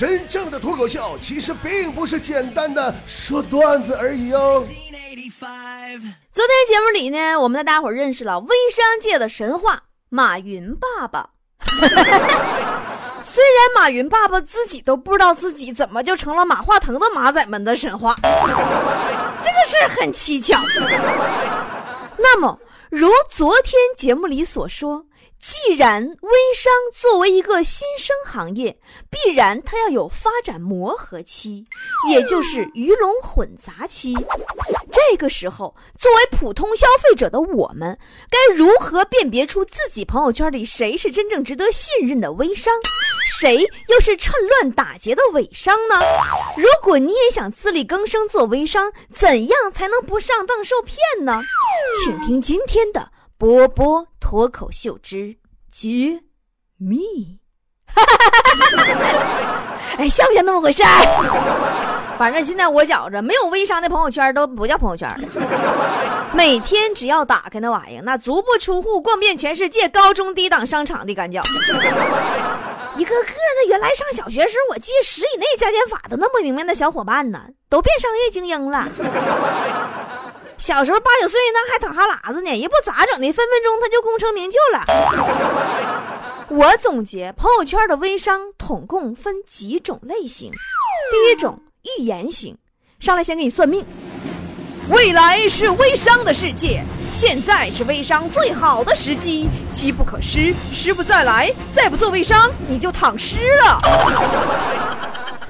真正的脱口秀其实并不是简单的说段子而已哦。昨天节目里呢，我们的大伙认识了微商界的神话马云爸爸。虽然马云爸爸自己都不知道自己怎么就成了马化腾的马仔们的神话，这个事儿很蹊跷。那么，如昨天节目里所说。既然微商作为一个新生行业，必然它要有发展磨合期，也就是鱼龙混杂期。这个时候，作为普通消费者的我们，该如何辨别出自己朋友圈里谁是真正值得信任的微商，谁又是趁乱打劫的伪商呢？如果你也想自力更生做微商，怎样才能不上当受骗呢？请听今天的。波波脱口秀之揭秘，哎，像不像那么回事儿？反正现在我觉着，没有微商的朋友圈都不叫朋友圈。每天只要打开那玩意儿，那足不出户逛遍全世界高中低档商场的感觉。一个个的原来上小学时候我记十以内加减法都那么明白的小伙伴呢，都变商业精英了。小时候八九岁那还淌哈喇子呢，也不咋整的，分分钟他就功成名就了。我总结朋友圈的微商统共分几种类型。第一种预言型，上来先给你算命，未来是微商的世界，现在是微商最好的时机，机不可失，失不再来，再不做微商你就躺尸了。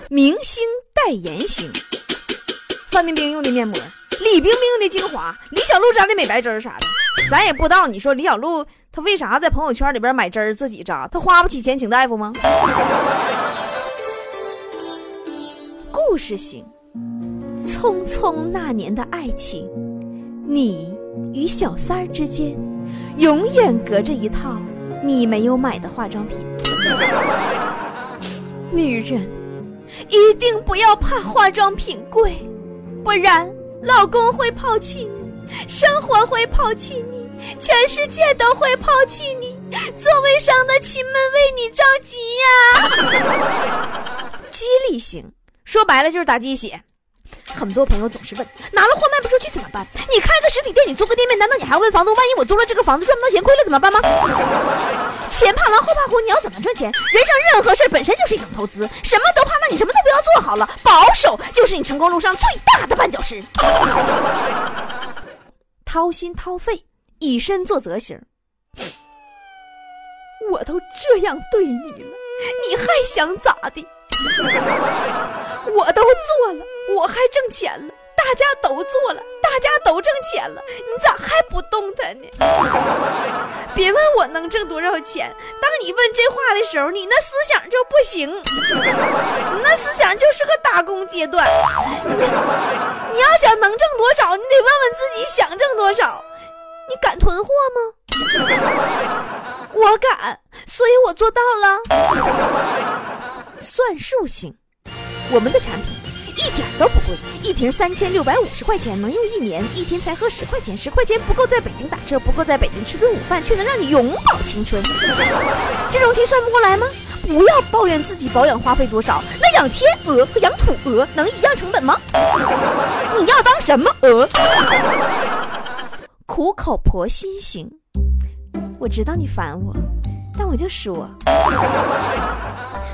明星代言型，范冰冰用的面膜。李冰冰的精华，李小璐扎的美白针啥的，咱也不知道。你说李小璐她为啥在朋友圈里边买针自己扎？她花不起钱请大夫吗？故事型，匆匆那年的爱情，你与小三儿之间，永远隔着一套你没有买的化妆品。女人一定不要怕化妆品贵，不然。老公会抛弃你，生活会抛弃你，全世界都会抛弃你。座位上的亲们为你着急呀！激励型，说白了就是打鸡血。很多朋友总是问，拿了货卖不出去怎么办？你开个实体店，你租个店面，难道你还要问房东？万一我租了这个房子赚不到钱，亏了怎么办吗？前怕狼后怕虎，你要怎么赚钱？人生任何事本身就是一种投资，什么都怕，那你什么都不要做好了。保守就是你成功路上最大的绊脚石。掏心掏肺，以身作则型。我都这样对你了，你还想咋的？我都做了，我还挣钱了。大家都做了，大家都挣钱了，你咋还不动弹呢？别问我能挣多少钱，当你问这话的时候，你那思想就不行，你 那思想就是个打工阶段。你要想能挣多少，你得问问自己想挣多少。你敢囤货吗？我敢，所以我做到了。算术型，我们的产品。一点都不贵，一瓶三千六百五十块钱能用一年，一天才喝十块钱，十块钱不够在北京打车，不够在北京吃顿午饭，却能让你永葆青春。这种题算不过来吗？不要抱怨自己保养花费多少，那养天鹅和养土鹅能一样成本吗？你要当什么鹅？苦口婆心型，我知道你烦我，但我就说。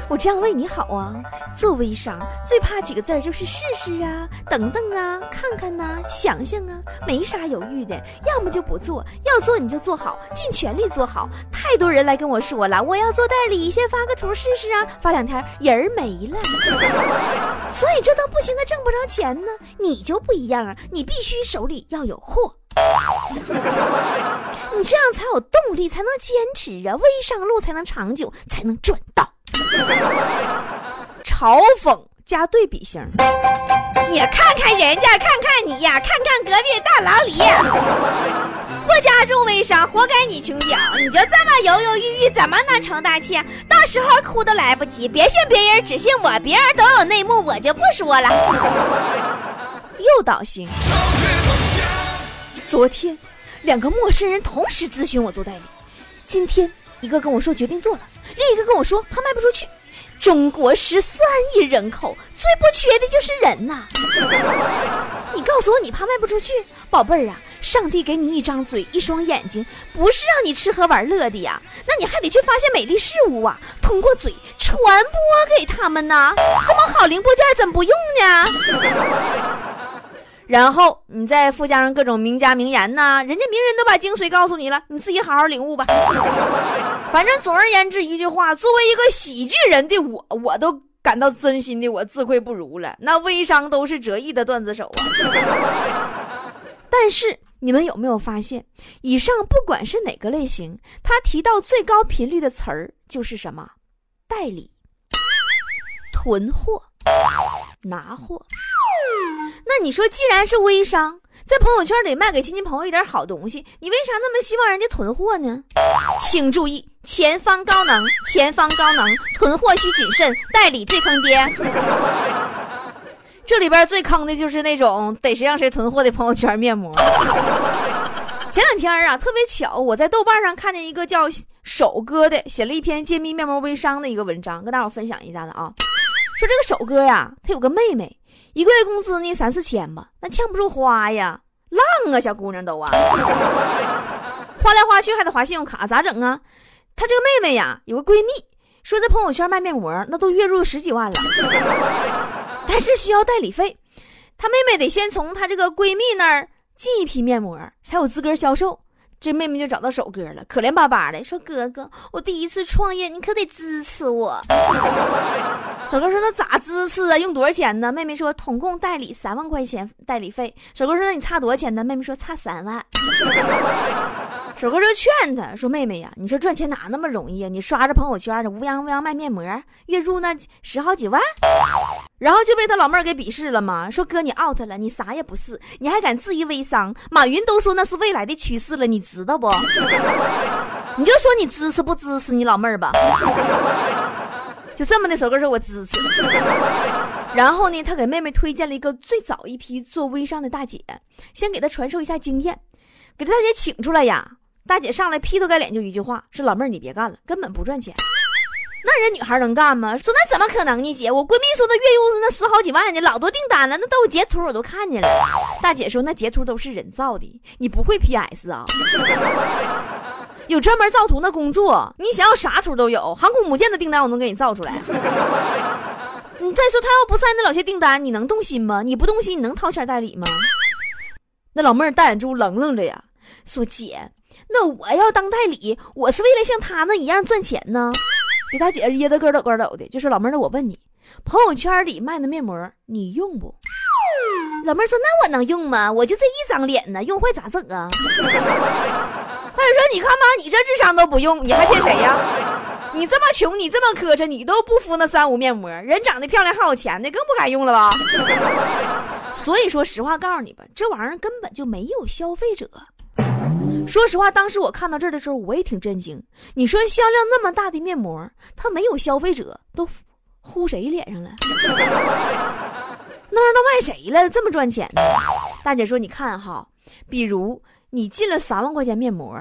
我这样为你好啊！做微商最怕几个字儿，就是试试啊、等等啊、看看呐、想想啊，没啥犹豫的。要么就不做，要做你就做好，尽全力做好。太多人来跟我说了，我要做代理，先发个图试试啊，发两天人儿没了。所以这都不行，他挣不着钱呢。你就不一样啊，你必须手里要有货，你这样才有动力，才能坚持啊，微商路才能长久，才能赚到。嘲讽加对比型，你看看人家，看看你呀，看看隔壁大老李，不加重微商，活该你穷屌！你就这么犹犹豫豫，怎么能成大器？到时候哭都来不及。别信别人，只信我，别人都有内幕，我就不说了。诱导型，昨天两个陌生人同时咨询我做代理，今天。一个跟我说决定做了，另一个跟我说怕卖不出去，中国十三亿人口，最不缺的就是人呐。你告诉我，你怕卖不出去，宝贝儿啊？上帝给你一张嘴，一双眼睛，不是让你吃喝玩乐的呀，那你还得去发现美丽事物啊，通过嘴传播给他们呢。这么好零部件，怎么不用呢？然后你再附加上各种名家名言呐，人家名人都把精髓告诉你了，你自己好好领悟吧。反正总而言之一句话，作为一个喜剧人的我，我都感到真心的我自愧不如了。那微商都是折翼的段子手啊。但是你们有没有发现，以上不管是哪个类型，他提到最高频率的词儿就是什么？代理、囤货、拿货。那你说，既然是微商，在朋友圈里卖给亲戚朋友一点好东西，你为啥那么希望人家囤货呢？请注意，前方高能，前方高能，囤货需谨慎，代理最坑爹。这里边最坑的就是那种逮谁让谁囤货的朋友圈面膜。前两天啊，特别巧，我在豆瓣上看见一个叫手哥的写了一篇揭秘面膜微商的一个文章，跟大伙分享一下子啊。说这个手哥呀，他有个妹妹，一个月工资呢三四千吧，那呛不住花呀，浪啊，小姑娘都啊，花来花去还得花信用卡，咋整啊？她这个妹妹呀，有个闺蜜说在朋友圈卖面膜，那都月入十几万了。但是需要代理费，她妹妹得先从她这个闺蜜那儿进一批面膜，才有资格销售。这妹妹就找到首哥了，可怜巴巴的说：“哥哥，我第一次创业，你可得支持我。”首哥说：“那咋支持啊？用多少钱呢？”妹妹说：“统共代理三万块钱代理费。”首哥说：“那你差多少钱呢？”妹妹说：“差三万。”手哥就劝他说：“妹妹呀，你说赚钱哪那么容易啊？你刷着朋友圈的乌泱乌泱卖面膜，月入那十好几万。”然后就被他老妹儿给鄙视了嘛，说哥你 out 了，你啥也不是，你还敢质疑微商？马云都说那是未来的趋势了，你知道不？你就说你支持不支持你老妹儿吧？就这么的，首哥说我支持。然后呢，他给妹妹推荐了一个最早一批做微商的大姐，先给她传授一下经验，给这大姐请出来呀。大姐上来劈头盖脸就一句话，说老妹儿你别干了，根本不赚钱。那人女孩能干吗？说那怎么可能呢？姐，我闺蜜说的月入那十好几万呢，老多订单了，那都有截图，我都看见了。大姐说那截图都是人造的，你不会 PS 啊？有专门造图那工作，你想要啥图都有，航空母舰的订单我能给你造出来。你再说他要不晒那老些订单，你能动心吗？你不动心，你能掏钱代理吗？那老妹儿大眼珠愣愣着呀，说姐，那我要当代理，我是为了像他那一样赚钱呢。给大姐噎得咯抖咯抖的，就说：“老妹儿，那我问你，朋友圈里卖的面膜你用不？”老妹儿说：“那我能用吗？我就这一张脸呢，用坏咋整啊？” 大姐说：“你看吧，你这智商都不用，你还骗谁呀？你这么穷，你这么磕碜，你都不敷那三无面膜，人长得漂亮还有钱的，更不敢用了吧？” 所以说实话告诉你吧，这玩意儿根本就没有消费者。说实话，当时我看到这儿的时候，我也挺震惊。你说销量那么大的面膜，它没有消费者，都呼谁脸上了？那玩意儿都卖谁了？这么赚钱呢？大姐说：“你看哈，比如你进了三万块钱面膜，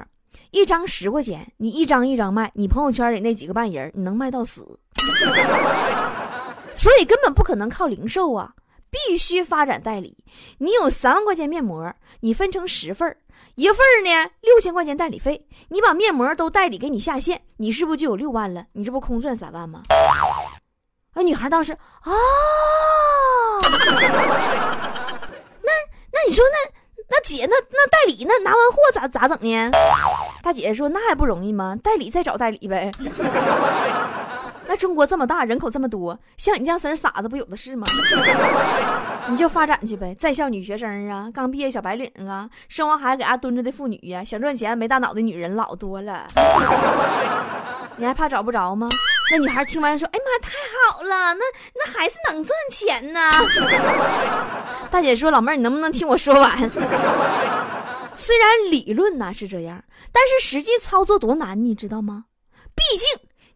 一张十块钱，你一张一张卖，你朋友圈里那几个半人，你能卖到死？所以根本不可能靠零售啊，必须发展代理。你有三万块钱面膜，你分成十份儿。”一份呢六千块钱代理费，你把面膜都代理给你下线，你是不是就有六万了？你这不空赚三万吗？啊，女孩当时啊，那那你说那那姐那那代理那拿完货咋咋整呢？大姐说那还不容易吗？代理再找代理呗。那中国这么大，人口这么多，像你这样式傻子不有的是吗？你就发展去呗，在校女学生啊，刚毕业小白领啊，生完孩子给家蹲着的妇女呀，想赚钱没大脑的女人老多了。你还怕找不着吗？那女孩听完说：“哎妈，太好了，那那还是能赚钱呢。”大姐说：“老妹儿，你能不能听我说完？虽然理论呢是这样，但是实际操作多难，你知道吗？毕竟。”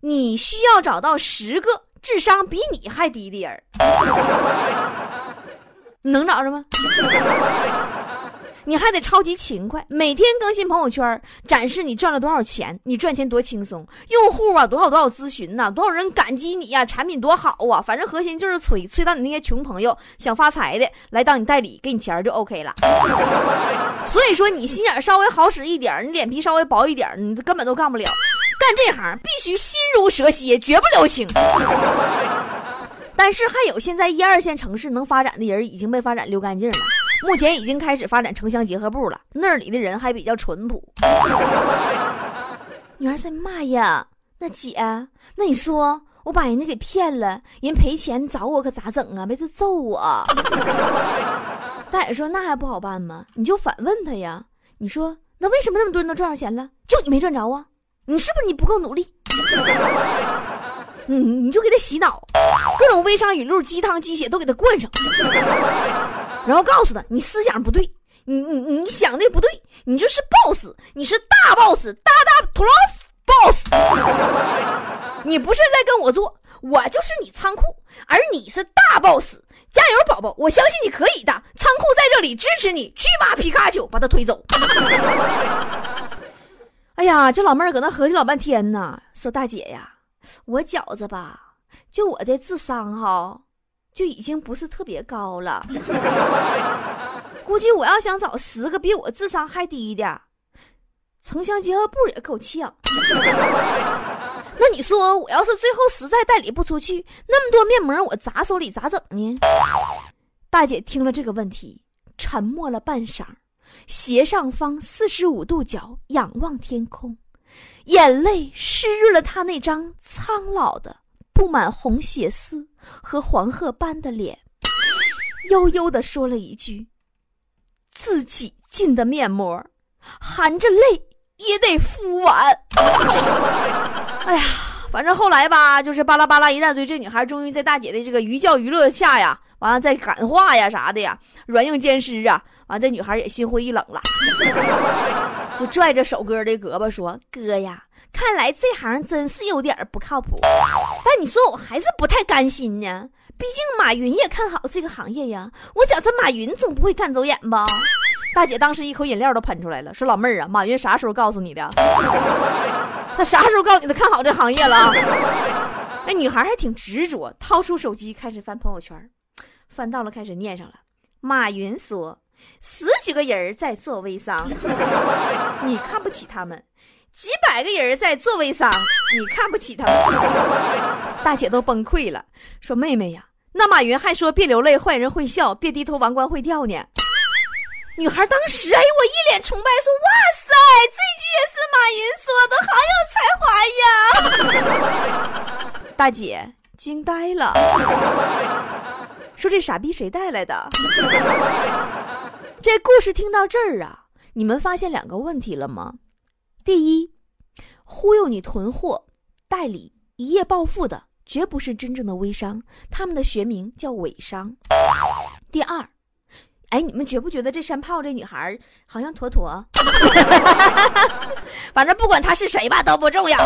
你需要找到十个智商比你还低的人，你能找着吗？你还得超级勤快，每天更新朋友圈，展示你赚了多少钱，你赚钱多轻松，用户啊多少多少咨询呐，多少人感激你呀，产品多好啊，反正核心就是催催到你那些穷朋友想发财的来当你代理，给你钱就 OK 了。所以说你心眼稍微好使一点，你脸皮稍微薄一点，你根本都干不了。干这行必须心如蛇蝎，绝不留情。但是还有现在一二线城市能发展的人已经被发展溜干净了。目前已经开始发展城乡结合部了，那里的人还比较淳朴。女儿说：“妈呀，那姐，那你说我把人家给骗了，人赔钱找我可咋整啊？没事揍我。”大爷说：“那还不好办吗？你就反问他呀。你说那为什么那么多人都赚上钱了，就你没赚着啊？你是不是你不够努力？你你就给他洗脑，各种微商语录、鸡汤鸡血都给他灌上。”然后告诉他，你思想不对，你你你想的不对，你就是 boss，你是大 boss，大大 plus boss，你不是在跟我做，我就是你仓库，而你是大 boss，加油宝宝，我相信你可以的，仓库在这里支持你，去吧皮卡丘，把他推走。哎呀，这老妹儿搁那合计老半天呢，说大姐呀，我觉着吧，就我这智商哈。就已经不是特别高了，估计我要想找十个比我智商还低的，城乡结合部也够呛。那你说我要是最后实在代理不出去，那么多面膜我砸手里咋整呢？大姐听了这个问题，沉默了半晌，斜上方四十五度角仰望天空，眼泪湿润了她那张苍老的。布满红血丝和黄褐斑的脸，悠悠地说了一句：“自己进的面膜，含着泪也得敷完。”哎呀，反正后来吧，就是巴拉巴拉一大堆，这女孩终于在大姐的这个寓教于乐下呀，完了再感化呀啥的呀，软硬兼施啊，完这女孩也心灰意冷了，就拽着手哥的胳膊说：“哥呀。”看来这行真是有点不靠谱，但你说我还是不太甘心呢。毕竟马云也看好这个行业呀，我觉着马云总不会干走眼吧？大姐当时一口饮料都喷出来了，说：“老妹儿啊，马云啥时候告诉你的？他啥时候告诉你的看好这行业了？” 那女孩还挺执着，掏出手机开始翻朋友圈，翻到了开始念上了。马云说：“十几个人在做微商，你看不起他们。”几百个人在做微商，你看不起他们？大姐都崩溃了，说：“妹妹呀，那马云还说别流泪，坏人会笑；别低头，王冠会掉呢。”女孩当时哎，我一脸崇拜，说：“哇塞，这句也是马云说的，好有才华呀！” 大姐惊呆了，说：“这傻逼谁带来的？” 这故事听到这儿啊，你们发现两个问题了吗？第一，忽悠你囤货、代理、一夜暴富的，绝不是真正的微商，他们的学名叫伪商。第二，哎，你们觉不觉得这山炮这女孩好像坨坨？反正不管她是谁吧，都不重要。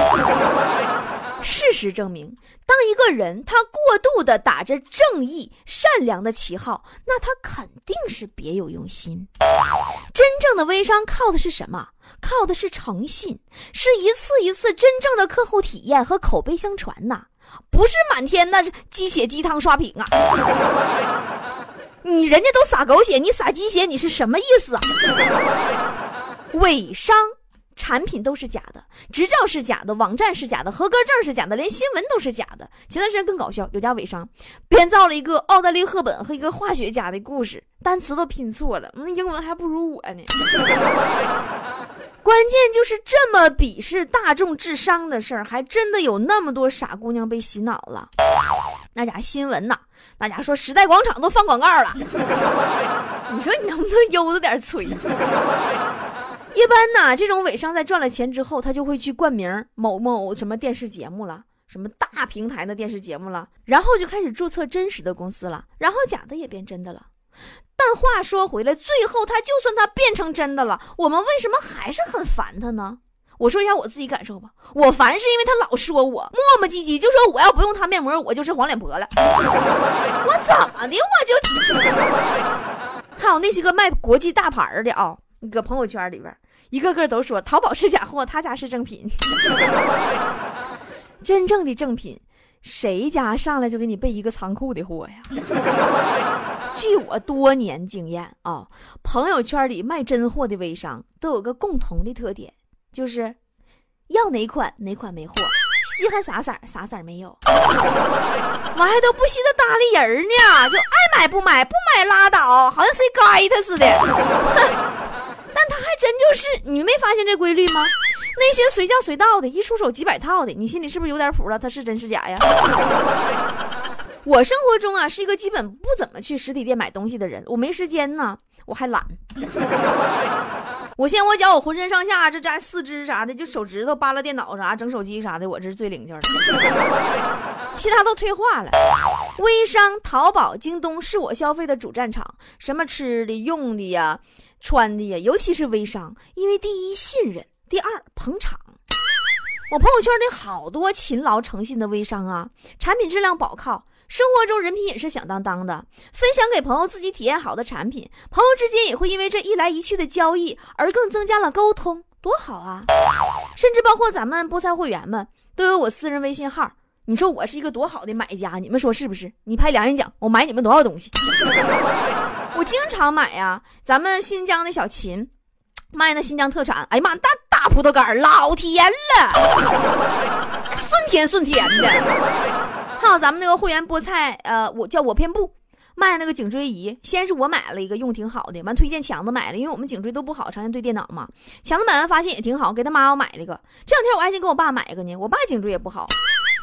事实证明，当一个人他过度的打着正义、善良的旗号，那他肯定是别有用心。真正的微商靠的是什么？靠的是诚信，是一次一次真正的客户体验和口碑相传呐，不是满天那是鸡血鸡汤刷屏啊！你人家都撒狗血，你撒鸡血，你是什么意思啊？伪商。产品都是假的，执照是假的，网站是假的，合格证是假的，连新闻都是假的。前段时间更搞笑，有家伪商编造了一个奥黛丽·赫本和一个化学家的故事，单词都拼错了，那英文还不如我呢。关键就是这么鄙视大众智商的事儿，还真的有那么多傻姑娘被洗脑了。那家新闻呐，那家说时代广场都放广告了，你说你能不能悠着点吹？一般呢，这种伪商在赚了钱之后，他就会去冠名某某什么电视节目了，什么大平台的电视节目了，然后就开始注册真实的公司了，然后假的也变真的了。但话说回来，最后他就算他变成真的了，我们为什么还是很烦他呢？我说一下我自己感受吧，我烦是因为他老说我磨磨唧唧，就说我要不用他面膜，我就是黄脸婆了。我怎么的我就。还有那些个卖国际大牌的啊，那个朋友圈里边，一个个都说淘宝是假货，他家是正品。真正的正品，谁家上来就给你备一个仓库的货呀？据我多年经验啊，朋友圈里卖真货的微商都有个共同的特点，就是要哪款哪款没货，稀罕啥色啥色没有，完还都不稀得搭理人呢，就爱买不买，不买拉倒，好像谁该他似的。真就是，你没发现这规律吗？那些随叫随到的，一出手几百套的，你心里是不是有点谱了？他是真是假呀？我生活中啊是一个基本不怎么去实体店买东西的人，我没时间呢，我还懒。我先我脚，我浑身上下这这四肢啥的，就手指头扒拉电脑啥，整手机啥的，我这是最灵劲的。其他都退化了。微商、淘宝、京东是我消费的主战场，什么吃的、用的呀、穿的呀，尤其是微商，因为第一信任。第二，捧场。我朋友圈里好多勤劳诚信的微商啊，产品质量保靠，生活中人品也是响当当的。分享给朋友自己体验好的产品，朋友之间也会因为这一来一去的交易而更增加了沟通，多好啊！甚至包括咱们菠菜会员们都有我私人微信号。你说我是一个多好的买家，你们说是不是？你拍良心讲，我买你们多少东西？我经常买呀，咱们新疆的小秦。卖那新疆特产，哎呀妈，大大葡萄干老甜了，顺甜顺甜的。咱们那个会员菠菜，呃，我叫我偏不卖那个颈椎仪，先是我买了一个，用挺好的，完推荐强子买了，因为我们颈椎都不好，常年对电脑嘛。强子买完发现也挺好，给他妈我买了一个。这两天我还寻给我爸买一个呢，我爸颈椎也不好。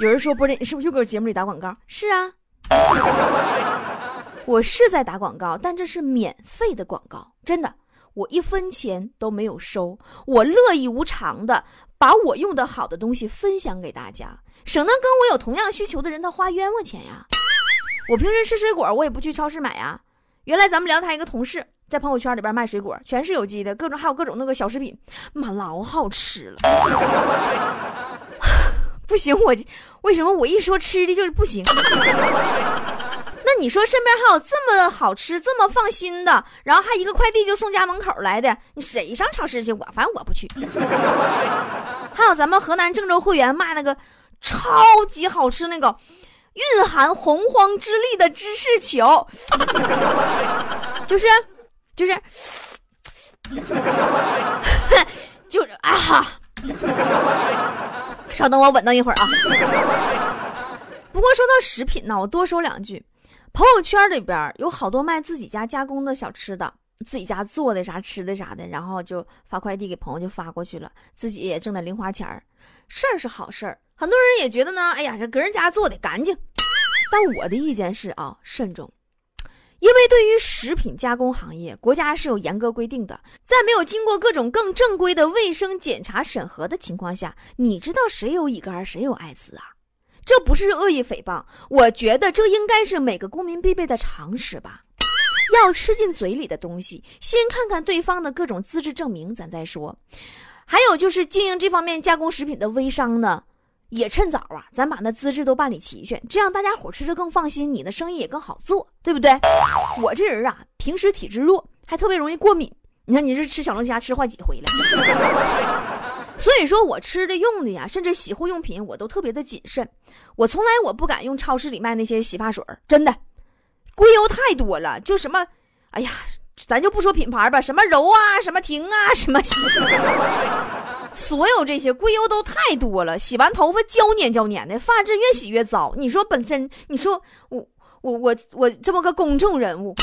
有人说，不是你是不是又搁节目里打广告？是啊，我是在打广告，但这是免费的广告，真的。我一分钱都没有收，我乐意无偿的把我用的好的东西分享给大家，省得跟我有同样需求的人他花冤枉钱呀。我平时吃水果，我也不去超市买呀。原来咱们聊台一个同事在朋友圈里边卖水果，全是有机的，各种还有各种那个小食品，妈老好吃了。不行，我为什么我一说吃的就是不行？你说身边还有这么好吃、这么放心的，然后还一个快递就送家门口来的，你谁上超市去？我反正我不去。还有咱们河南郑州会员卖那个超级好吃那个蕴含洪荒之力的芝士球，就是就是 就是啊哈！稍等，我稳当一会儿啊。不过说到食品呢，我多说两句。朋友圈里边有好多卖自己家加工的小吃的，自己家做的啥吃的啥的，然后就发快递给朋友就发过去了，自己也挣点零花钱儿。事儿是好事儿，很多人也觉得呢，哎呀，这个人家做的干净。但我的意见是啊，慎重，因为对于食品加工行业，国家是有严格规定的，在没有经过各种更正规的卫生检查审核的情况下，你知道谁有乙肝，谁有艾滋啊？这不是恶意诽谤，我觉得这应该是每个公民必备的常识吧。要吃进嘴里的东西，先看看对方的各种资质证明，咱再说。还有就是经营这方面加工食品的微商呢，也趁早啊，咱把那资质都办理齐全，这样大家伙吃着更放心，你的生意也更好做，对不对？我这人啊，平时体质弱，还特别容易过敏。你看你这吃小龙虾吃坏几回了？所以说我吃的用的呀，甚至洗护用品，我都特别的谨慎。我从来我不敢用超市里卖那些洗发水真的，硅油太多了。就什么，哎呀，咱就不说品牌吧，什么柔啊，什么婷啊，什么，所有这些硅油都太多了，洗完头发胶黏胶黏的，发质越洗越糟。你说本身，你说我我我我这么个公众人物。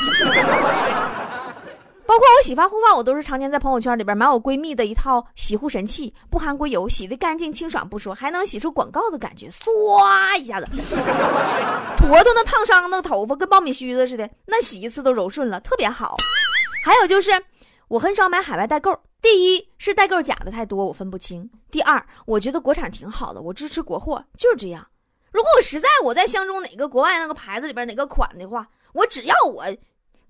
包括我洗发护发，我都是常年在朋友圈里边买我闺蜜的一套洗护神器，不含硅油，洗的干净清爽不说，还能洗出广告的感觉，唰一下子，坨坨那烫伤那头发跟苞米须子似的，那洗一次都柔顺了，特别好。还有就是，我很少买海外代购，第一是代购假的太多，我分不清；第二，我觉得国产挺好的，我支持国货，就是这样。如果我实在我在相中哪个国外那个牌子里边哪个款的话，我只要我。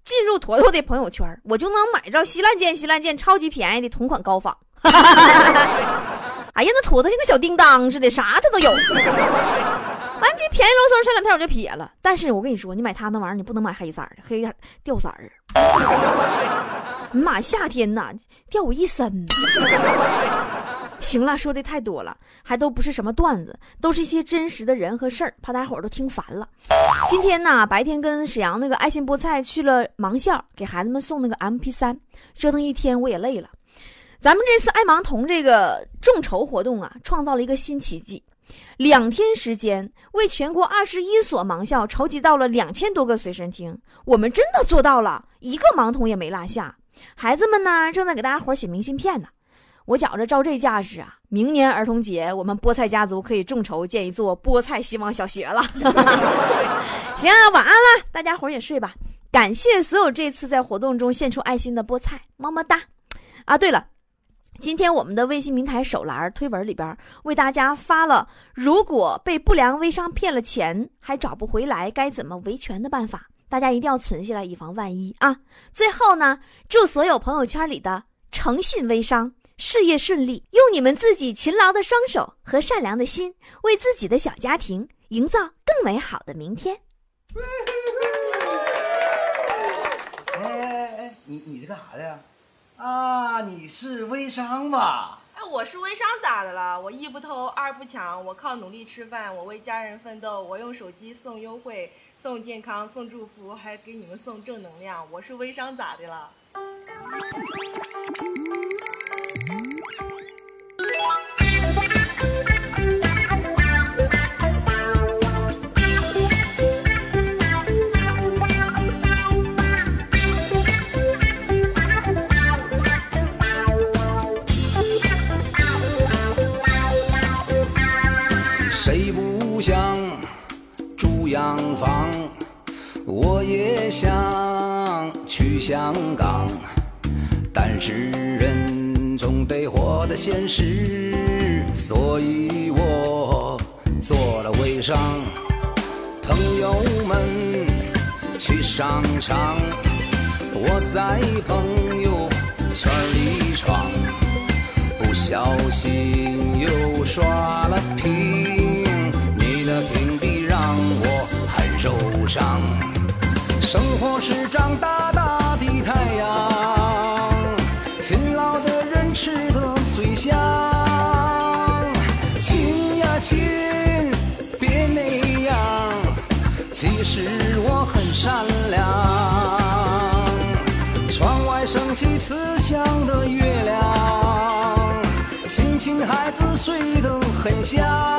进入坨坨的朋友圈，我就能买着稀烂件、稀烂件超级便宜的同款高仿。哎呀，那坨坨像个小叮当似的，啥它都有。完这便宜喽嗖，上两天我就撇了。但是我跟你说，你买它那玩意儿，你不能买黑色的，黑色掉色儿。你妈，夏天呐，掉我一身。行了，说的太多了，还都不是什么段子，都是一些真实的人和事儿，怕大家伙儿都听烦了。今天呢，白天跟沈阳那个爱心菠菜去了盲校，给孩子们送那个 MP 三，折腾一天我也累了。咱们这次爱盲童这个众筹活动啊，创造了一个新奇迹。两天时间，为全国二十一所盲校筹集到了两千多个随身听，我们真的做到了，一个盲童也没落下。孩子们呢，正在给大家伙写明信片呢。我觉着照这架势啊，明年儿童节我们菠菜家族可以众筹建一座菠菜希望小学了。行啊，晚安了，大家伙儿也睡吧。感谢所有这次在活动中献出爱心的菠菜，么么哒。啊，对了。今天我们的微信平台手栏推文里边为大家发了，如果被不良微商骗了钱还找不回来，该怎么维权的办法，大家一定要存下来，以防万一啊！最后呢，祝所有朋友圈里的诚信微商事业顺利，用你们自己勤劳的双手和善良的心，为自己的小家庭营造更美好的明天。哎哎哎，你你是干啥的呀？啊，你是微商吧？哎，我是微商咋的了？我一不偷，二不抢，我靠努力吃饭，我为家人奋斗，我用手机送优惠、送健康、送祝福，还给你们送正能量。我是微商咋的了？香港，但是人总得活得现实，所以我做了微商。朋友们去商场，我在朋友圈里闯。不小心又刷了屏，你的屏蔽让我很受伤。生活是张大大的太阳，勤劳的人吃的最香。亲呀亲，别那样，其实我很善良。窗外升起慈祥的月亮，亲亲孩子睡得很香。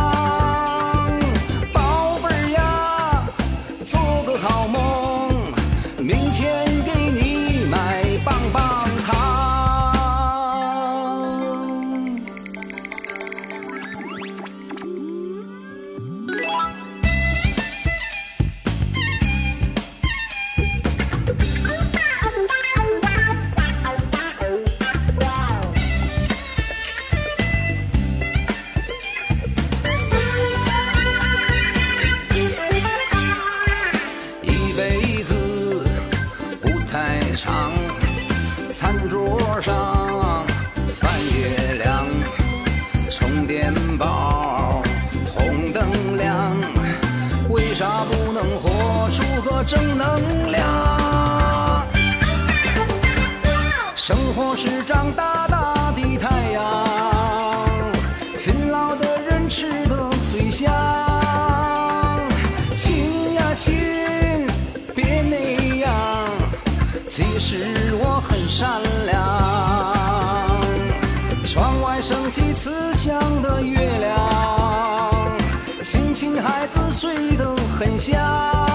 很香。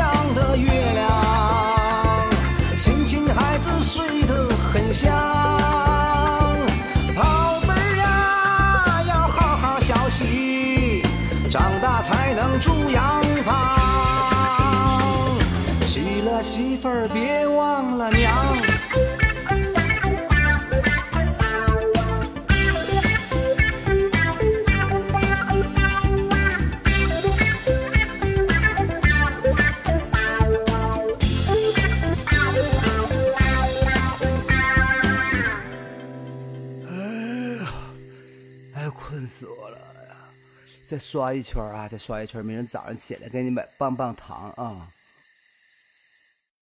样的月亮，亲亲孩子睡得很香。宝贝啊，要好好学习，长大才能住洋房。娶了媳妇儿别。刷一圈啊，再刷一圈，明天早上起来给你买棒棒糖啊！